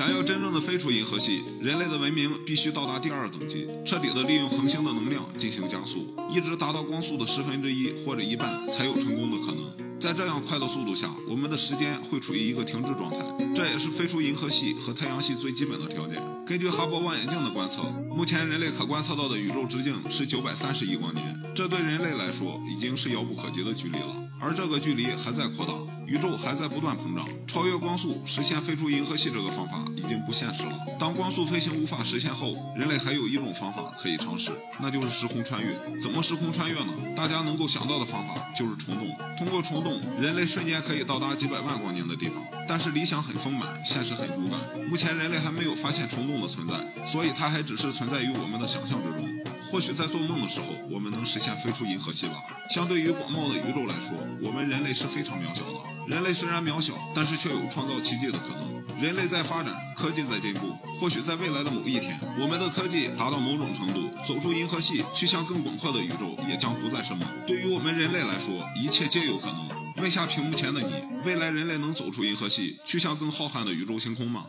想要真正的飞出银河系，人类的文明必须到达第二等级，彻底的利用恒星的能量进行加速，一直达到光速的十分之一或者一半，才有成功的可能。在这样快的速度下，我们的时间会处于一个停滞状态，这也是飞出银河系和太阳系最基本的条件。根据哈勃望远镜的观测，目前人类可观测到的宇宙直径是九百三十亿光年，这对人类来说已经是遥不可及的距离了。而这个距离还在扩大，宇宙还在不断膨胀，超越光速实现飞出银河系这个方法已经不现实了。当光速飞行无法实现后，人类还有一种方法可以尝试，那就是时空穿越。怎么时空穿越呢？大家能够想到的方法就是虫洞，通过虫洞，人类瞬间可以到达几百万光年的地方。但是理想很丰满，现实很骨感。目前人类还没有发现虫洞的存在，所以它还只是存在于我们的想象之中。或许在做梦的时候，我们能实现飞出银河系吧。相对于广袤的宇宙来说，我们人类是非常渺小的。人类虽然渺小，但是却有创造奇迹的可能。人类在发展，科技在进步。或许在未来的某一天，我们的科技达到某种程度，走出银河系，去向更广阔的宇宙，也将不再是梦。对于我们人类来说，一切皆有可能。问下屏幕前的你，未来人类能走出银河系，去向更浩瀚的宇宙星空吗？